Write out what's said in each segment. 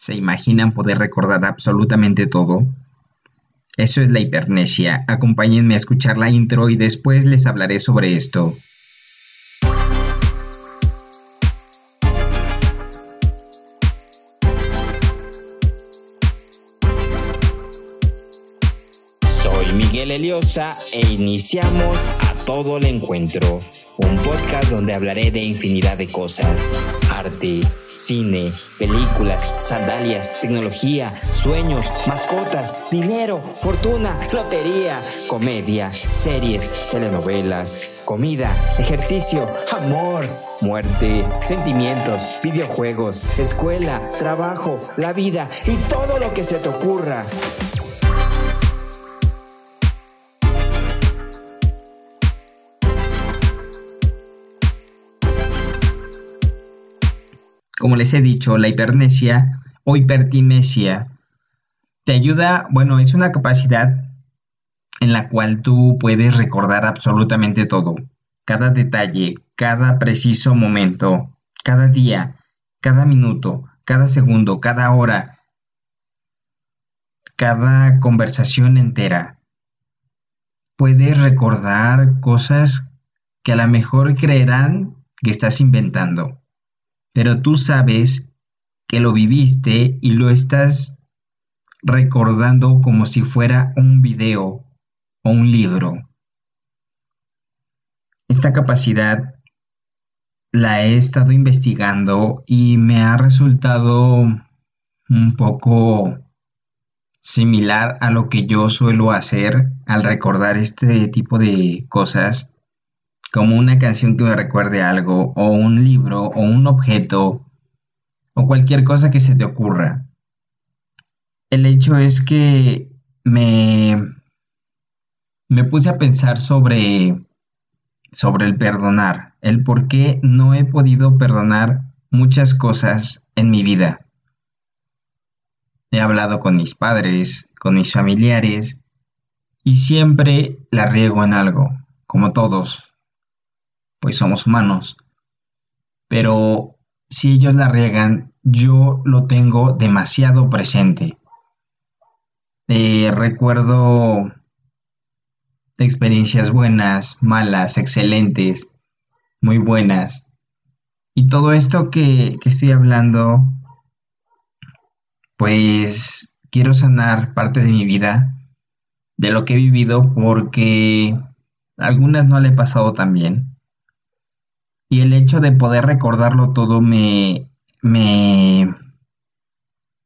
¿Se imaginan poder recordar absolutamente todo? Eso es la hipernesia. Acompáñenme a escuchar la intro y después les hablaré sobre esto. Soy Miguel Eliosa e iniciamos a todo el encuentro, un podcast donde hablaré de infinidad de cosas, arte, cine, películas, sandalias, tecnología, sueños, mascotas, dinero, fortuna, lotería, comedia, series, telenovelas, comida, ejercicio, amor, muerte, sentimientos, videojuegos, escuela, trabajo, la vida y todo lo que se te ocurra. Como les he dicho, la hipernesia o hipertinesia te ayuda, bueno, es una capacidad en la cual tú puedes recordar absolutamente todo, cada detalle, cada preciso momento, cada día, cada minuto, cada segundo, cada hora, cada conversación entera. Puedes recordar cosas que a lo mejor creerán que estás inventando pero tú sabes que lo viviste y lo estás recordando como si fuera un video o un libro. Esta capacidad la he estado investigando y me ha resultado un poco similar a lo que yo suelo hacer al recordar este tipo de cosas como una canción que me recuerde algo, o un libro, o un objeto, o cualquier cosa que se te ocurra. El hecho es que me, me puse a pensar sobre, sobre el perdonar, el por qué no he podido perdonar muchas cosas en mi vida. He hablado con mis padres, con mis familiares, y siempre la riego en algo, como todos pues somos humanos. Pero si ellos la riegan, yo lo tengo demasiado presente. Eh, recuerdo experiencias buenas, malas, excelentes, muy buenas. Y todo esto que, que estoy hablando, pues quiero sanar parte de mi vida, de lo que he vivido, porque algunas no le he pasado tan bien y el hecho de poder recordarlo todo me, me,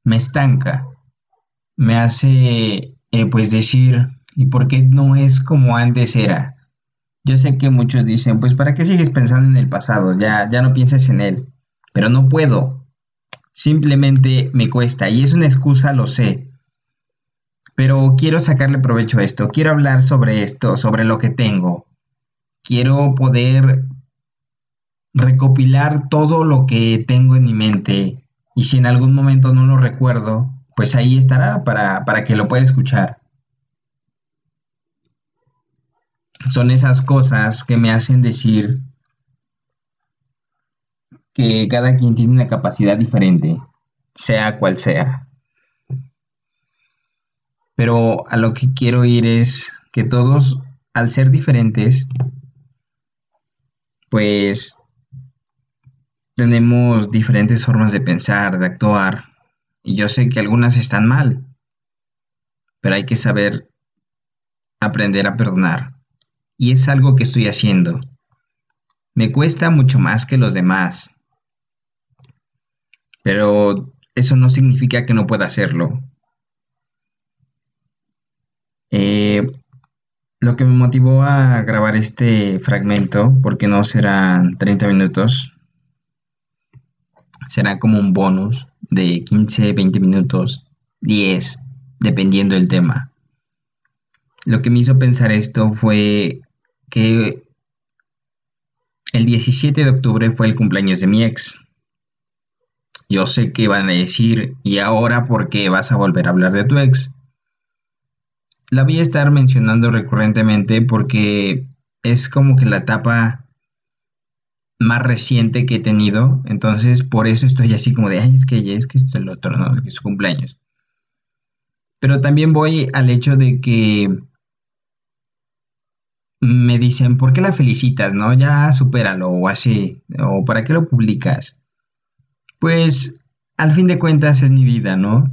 me estanca, me hace eh, pues decir, ¿y por qué no es como antes era? Yo sé que muchos dicen, pues ¿para qué sigues pensando en el pasado? Ya, ya no pienses en él. Pero no puedo. Simplemente me cuesta. Y es una excusa, lo sé. Pero quiero sacarle provecho a esto. Quiero hablar sobre esto, sobre lo que tengo. Quiero poder recopilar todo lo que tengo en mi mente y si en algún momento no lo recuerdo, pues ahí estará para, para que lo pueda escuchar. Son esas cosas que me hacen decir que cada quien tiene una capacidad diferente, sea cual sea. Pero a lo que quiero ir es que todos, al ser diferentes, pues tenemos diferentes formas de pensar, de actuar, y yo sé que algunas están mal, pero hay que saber aprender a perdonar. Y es algo que estoy haciendo. Me cuesta mucho más que los demás, pero eso no significa que no pueda hacerlo. Eh, lo que me motivó a grabar este fragmento, porque no serán 30 minutos, será como un bonus de 15, 20 minutos, 10, dependiendo del tema. Lo que me hizo pensar esto fue que el 17 de octubre fue el cumpleaños de mi ex. Yo sé que van a decir, ¿y ahora por qué vas a volver a hablar de tu ex? La voy a estar mencionando recurrentemente porque es como que la etapa más reciente que he tenido. Entonces, por eso estoy así como de, ay, es que ella, es que esto es el otro, no, es que es su cumpleaños. Pero también voy al hecho de que me dicen, ¿por qué la felicitas? No, ya supéralo o así, o ¿para qué lo publicas? Pues al fin de cuentas es mi vida, ¿no?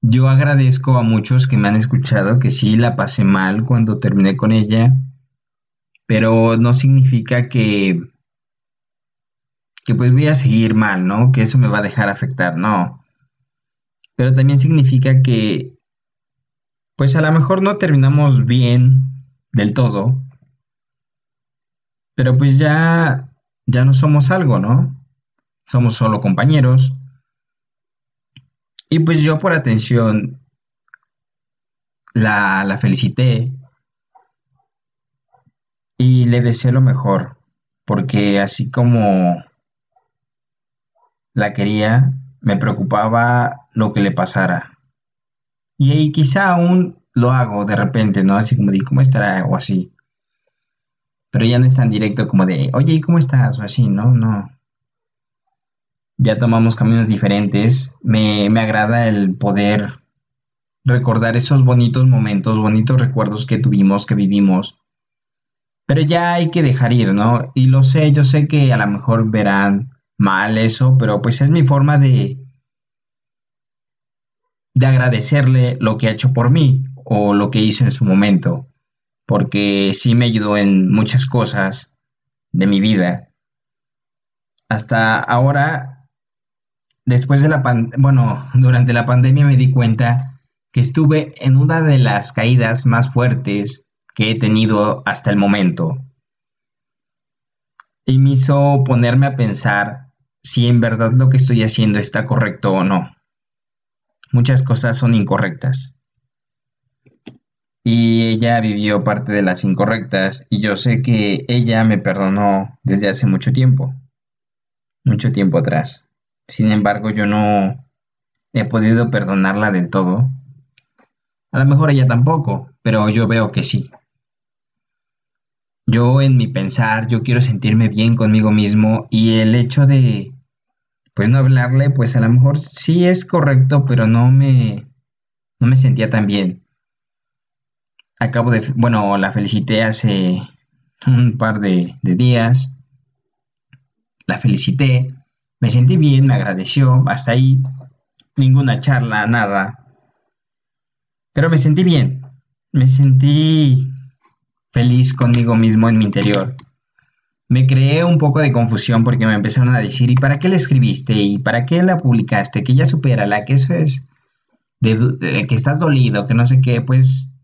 Yo agradezco a muchos que me han escuchado que sí la pasé mal cuando terminé con ella, pero no significa que que pues voy a seguir mal, ¿no? Que eso me va a dejar afectar, no. Pero también significa que pues a lo mejor no terminamos bien del todo, pero pues ya ya no somos algo, ¿no? Somos solo compañeros y pues yo por atención la, la felicité y le deseé lo mejor, porque así como la quería, me preocupaba lo que le pasara. Y, ahí quizá aún lo hago de repente, ¿no? Así como de, ¿cómo estará? O así. Pero ya no es tan directo como de, oye, ¿y cómo estás? O así, ¿no? No ya tomamos caminos diferentes. Me, agrada el poder recordar esos bonitos momentos, bonitos recuerdos que tuvimos, que vivimos. Pero ya hay que dejar ir, ¿no? Y lo sé, yo sé que a lo mejor verán mal eso, pero pues es mi forma de de agradecerle lo que ha hecho por mí o lo que hizo en su momento, porque sí me ayudó en muchas cosas de mi vida. Hasta ahora después de la pandemia, bueno, durante la pandemia me di cuenta que estuve en una de las caídas más fuertes que he tenido hasta el momento. Y me hizo ponerme a pensar si en verdad lo que estoy haciendo está correcto o no. Muchas cosas son incorrectas. Y ella vivió parte de las incorrectas y yo sé que ella me perdonó desde hace mucho tiempo. Mucho tiempo atrás. Sin embargo, yo no he podido perdonarla del todo. A lo mejor ella tampoco, pero yo veo que sí. Yo en mi pensar, yo quiero sentirme bien conmigo mismo y el hecho de, pues no hablarle, pues a lo mejor sí es correcto, pero no me, no me sentía tan bien. Acabo de, bueno, la felicité hace un par de, de días. La felicité me sentí bien, me agradeció, hasta ahí ninguna charla, nada. Pero me sentí bien, me sentí feliz conmigo mismo en mi interior. Me creé un poco de confusión porque me empezaron a decir, ¿y para qué la escribiste? ¿Y para qué la publicaste? Que ya la que eso es de, que estás dolido, que no sé qué, pues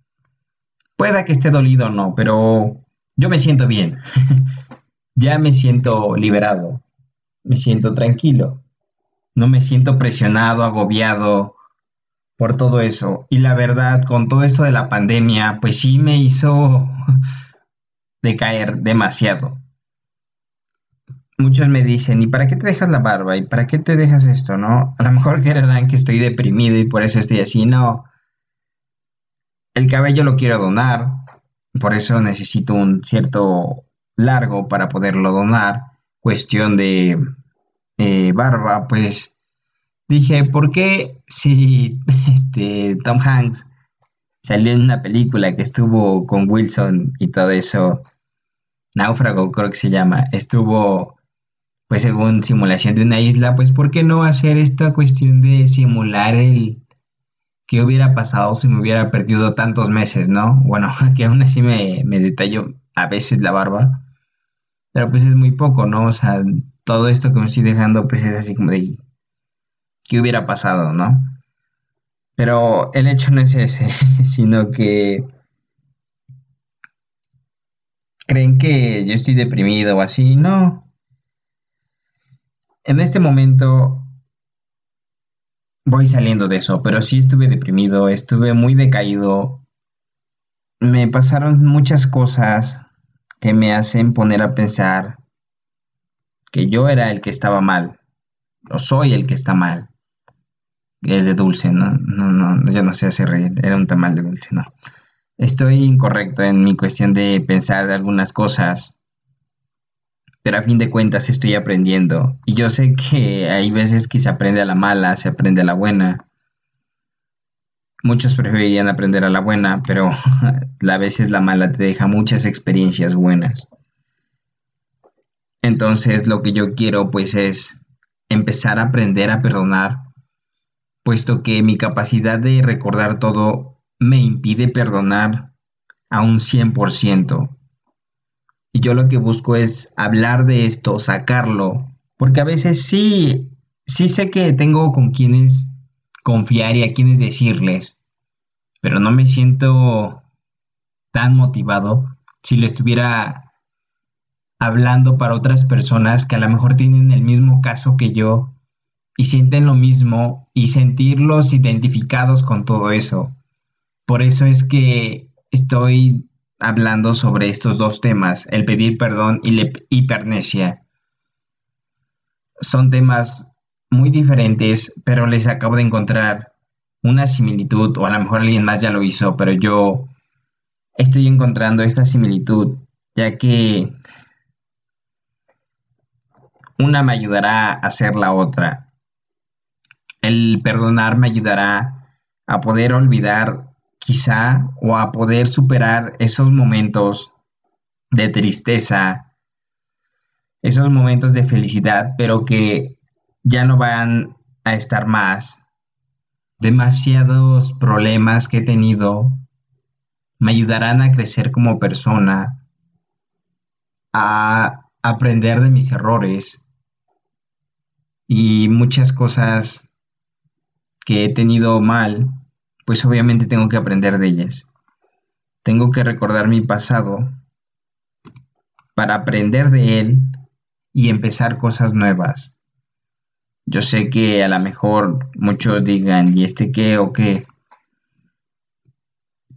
pueda que esté dolido o no, pero yo me siento bien. ya me siento liberado me siento tranquilo. No me siento presionado, agobiado por todo eso. Y la verdad, con todo esto de la pandemia, pues sí me hizo decaer demasiado. Muchos me dicen, ¿y para qué te dejas la barba? ¿Y para qué te dejas esto? ¿No? A lo mejor creerán que estoy deprimido y por eso estoy así. No. El cabello lo quiero donar. Por eso necesito un cierto largo para poderlo donar. Cuestión de eh, barba, pues dije, ¿por qué si este, Tom Hanks salió en una película que estuvo con Wilson y todo eso, Náufrago creo que se llama, estuvo pues según simulación de una isla, pues ¿por qué no hacer esta cuestión de simular el que hubiera pasado si me hubiera perdido tantos meses, ¿no? Bueno, que aún así me, me detalló a veces la barba, pero pues es muy poco, ¿no? O sea, todo esto que me estoy dejando, pues es así como de, ¿qué hubiera pasado, no? Pero el hecho no es ese, sino que creen que yo estoy deprimido o así, no. En este momento voy saliendo de eso, pero sí estuve deprimido, estuve muy decaído. Me pasaron muchas cosas que me hacen poner a pensar que yo era el que estaba mal, o soy el que está mal. Es de dulce, ¿no? No, no, yo no sé hacer reír, era un tamal de dulce, no. Estoy incorrecto en mi cuestión de pensar algunas cosas. pero a fin de cuentas estoy aprendiendo. Y yo sé que hay veces que se aprende a la mala, se aprende a la buena. Muchos preferirían aprender a la buena, pero a veces la mala te deja muchas experiencias buenas. Entonces lo que yo quiero pues es empezar a aprender a perdonar, puesto que mi capacidad de recordar todo me impide perdonar a un 100%. Y yo lo que busco es hablar de esto, sacarlo, porque a veces sí, sí sé que tengo con quienes confiar y a quienes decirles, pero no me siento tan motivado si le estuviera hablando para otras personas que a lo mejor tienen el mismo caso que yo y sienten lo mismo y sentirlos identificados con todo eso. Por eso es que estoy hablando sobre estos dos temas, el pedir perdón y la hipernesia. Son temas muy diferentes, pero les acabo de encontrar una similitud, o a lo mejor alguien más ya lo hizo, pero yo estoy encontrando esta similitud, ya que una me ayudará a hacer la otra. El perdonar me ayudará a poder olvidar quizá o a poder superar esos momentos de tristeza, esos momentos de felicidad, pero que ya no van a estar más. Demasiados problemas que he tenido me ayudarán a crecer como persona, a aprender de mis errores y muchas cosas que he tenido mal pues obviamente tengo que aprender de ellas. Tengo que recordar mi pasado para aprender de él y empezar cosas nuevas. Yo sé que a lo mejor muchos digan, ¿y este qué o qué?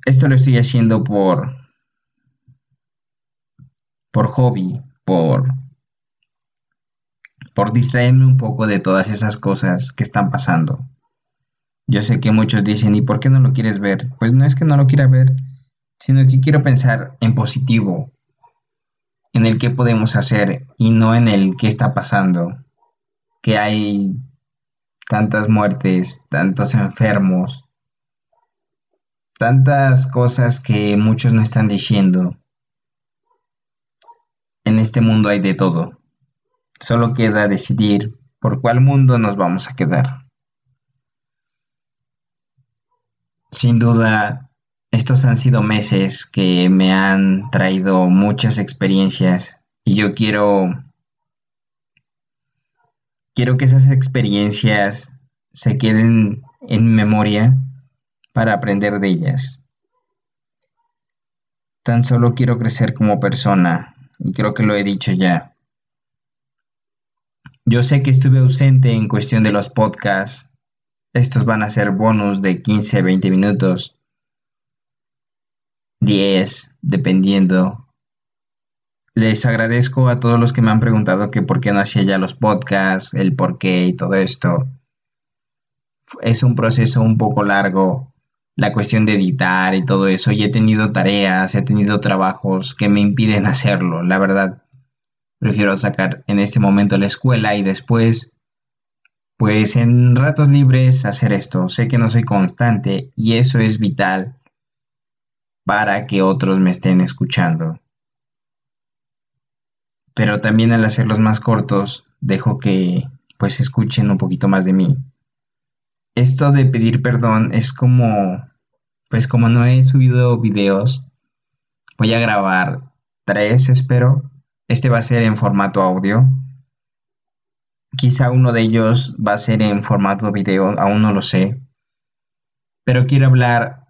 Esto lo estoy haciendo por por hobby, por por distraerme un poco de todas esas cosas que están pasando. Yo sé que muchos dicen, ¿y por qué no lo quieres ver? Pues no es que no lo quiera ver, sino que quiero pensar en positivo, en el qué podemos hacer y no en el qué está pasando, que hay tantas muertes, tantos enfermos, tantas cosas que muchos no están diciendo. En este mundo hay de todo. Solo queda decidir por cuál mundo nos vamos a quedar. Sin duda, estos han sido meses que me han traído muchas experiencias y yo quiero quiero que esas experiencias se queden en memoria para aprender de ellas. Tan solo quiero crecer como persona y creo que lo he dicho ya. Yo sé que estuve ausente en cuestión de los podcasts estos van a ser bonus de 15, 20 minutos. 10, dependiendo. Les agradezco a todos los que me han preguntado que por qué no hacía ya los podcasts, el por qué y todo esto. Es un proceso un poco largo, la cuestión de editar y todo eso. Y he tenido tareas, he tenido trabajos que me impiden hacerlo, la verdad. Prefiero sacar en este momento la escuela y después pues en ratos libres hacer esto. Sé que no soy constante y eso es vital para que otros me estén escuchando. Pero también al hacerlos más cortos, dejo que pues escuchen un poquito más de mí. Esto de pedir perdón es como, pues como no he subido videos, voy a grabar tres, espero. Este va a ser en formato audio Quizá uno de ellos va a ser en formato video, aún no lo sé. Pero quiero hablar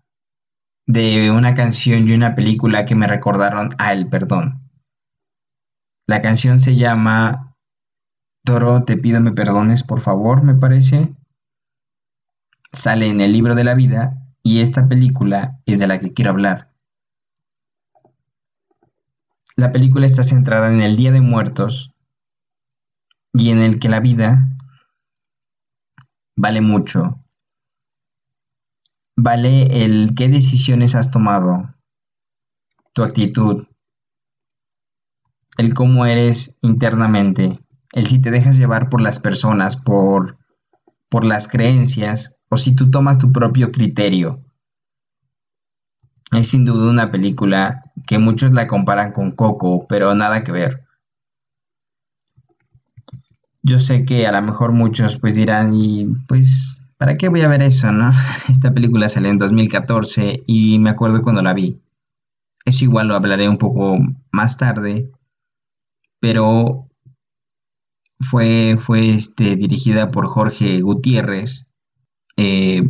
de una canción y una película que me recordaron a El Perdón. La canción se llama Toro, te pido me perdones, por favor, me parece. Sale en el libro de la vida y esta película es de la que quiero hablar. La película está centrada en el Día de Muertos y en el que la vida vale mucho. Vale el qué decisiones has tomado, tu actitud, el cómo eres internamente, el si te dejas llevar por las personas, por, por las creencias, o si tú tomas tu propio criterio. Es sin duda una película que muchos la comparan con Coco, pero nada que ver. Yo sé que a lo mejor muchos pues dirán, y pues, ¿para qué voy a ver eso, no? Esta película salió en 2014 y me acuerdo cuando la vi. Eso igual lo hablaré un poco más tarde, pero fue, fue este, dirigida por Jorge Gutiérrez. Eh,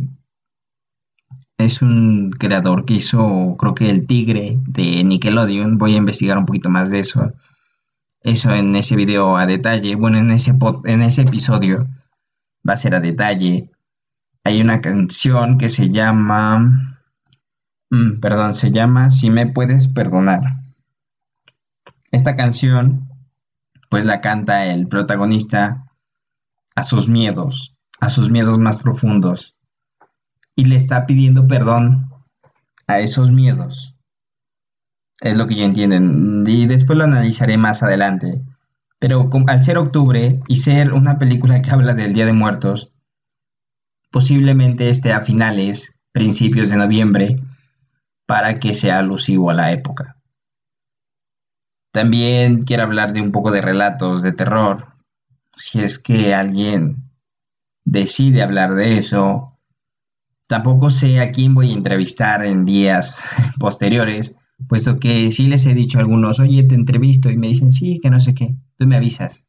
es un creador que hizo, creo que El Tigre de Nickelodeon. Voy a investigar un poquito más de eso. Eso en ese video a detalle. Bueno, en ese, en ese episodio va a ser a detalle. Hay una canción que se llama... Mm, perdón, se llama Si me puedes perdonar. Esta canción pues la canta el protagonista a sus miedos, a sus miedos más profundos, y le está pidiendo perdón a esos miedos. Es lo que yo entiendo, y después lo analizaré más adelante. Pero al ser octubre y ser una película que habla del Día de Muertos, posiblemente esté a finales, principios de noviembre, para que sea alusivo a la época. También quiero hablar de un poco de relatos de terror. Si es que alguien decide hablar de eso. Tampoco sé a quién voy a entrevistar en días posteriores, puesto que sí les he dicho a algunos, oye, te entrevisto y me dicen, sí, que no sé qué, tú me avisas.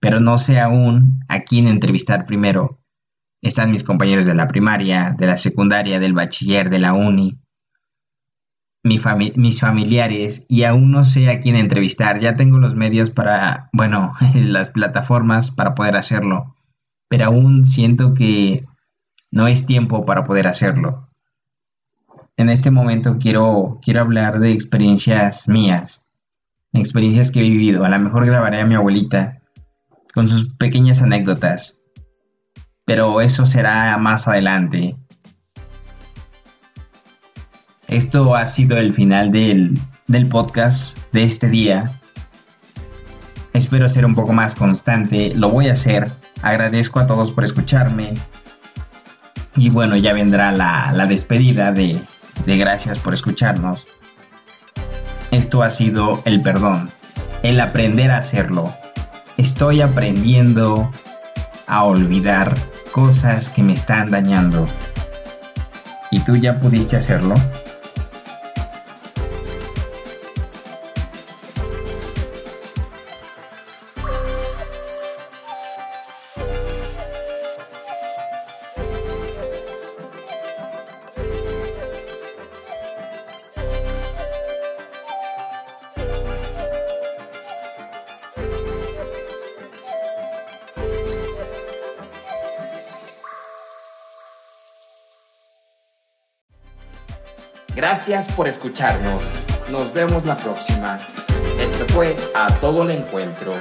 Pero no sé aún a quién entrevistar primero. Están mis compañeros de la primaria, de la secundaria, del bachiller, de la uni mis familiares y aún no sé a quién entrevistar. Ya tengo los medios para, bueno, las plataformas para poder hacerlo, pero aún siento que no es tiempo para poder hacerlo. En este momento quiero, quiero hablar de experiencias mías, experiencias que he vivido. A lo mejor grabaré a mi abuelita con sus pequeñas anécdotas, pero eso será más adelante. Esto ha sido el final del, podcast de este día. Espero ser un poco más constante, lo voy a hacer. Agradezco a todos por escucharme. Y bueno, ya vendrá la, despedida de, de gracias por escucharnos. Esto ha sido el perdón, el aprender a hacerlo. Estoy aprendiendo a olvidar cosas que me están dañando. ¿Y tú ya pudiste hacerlo? Gracias por escucharnos. Nos vemos la próxima. Esto fue A Todo el Encuentro.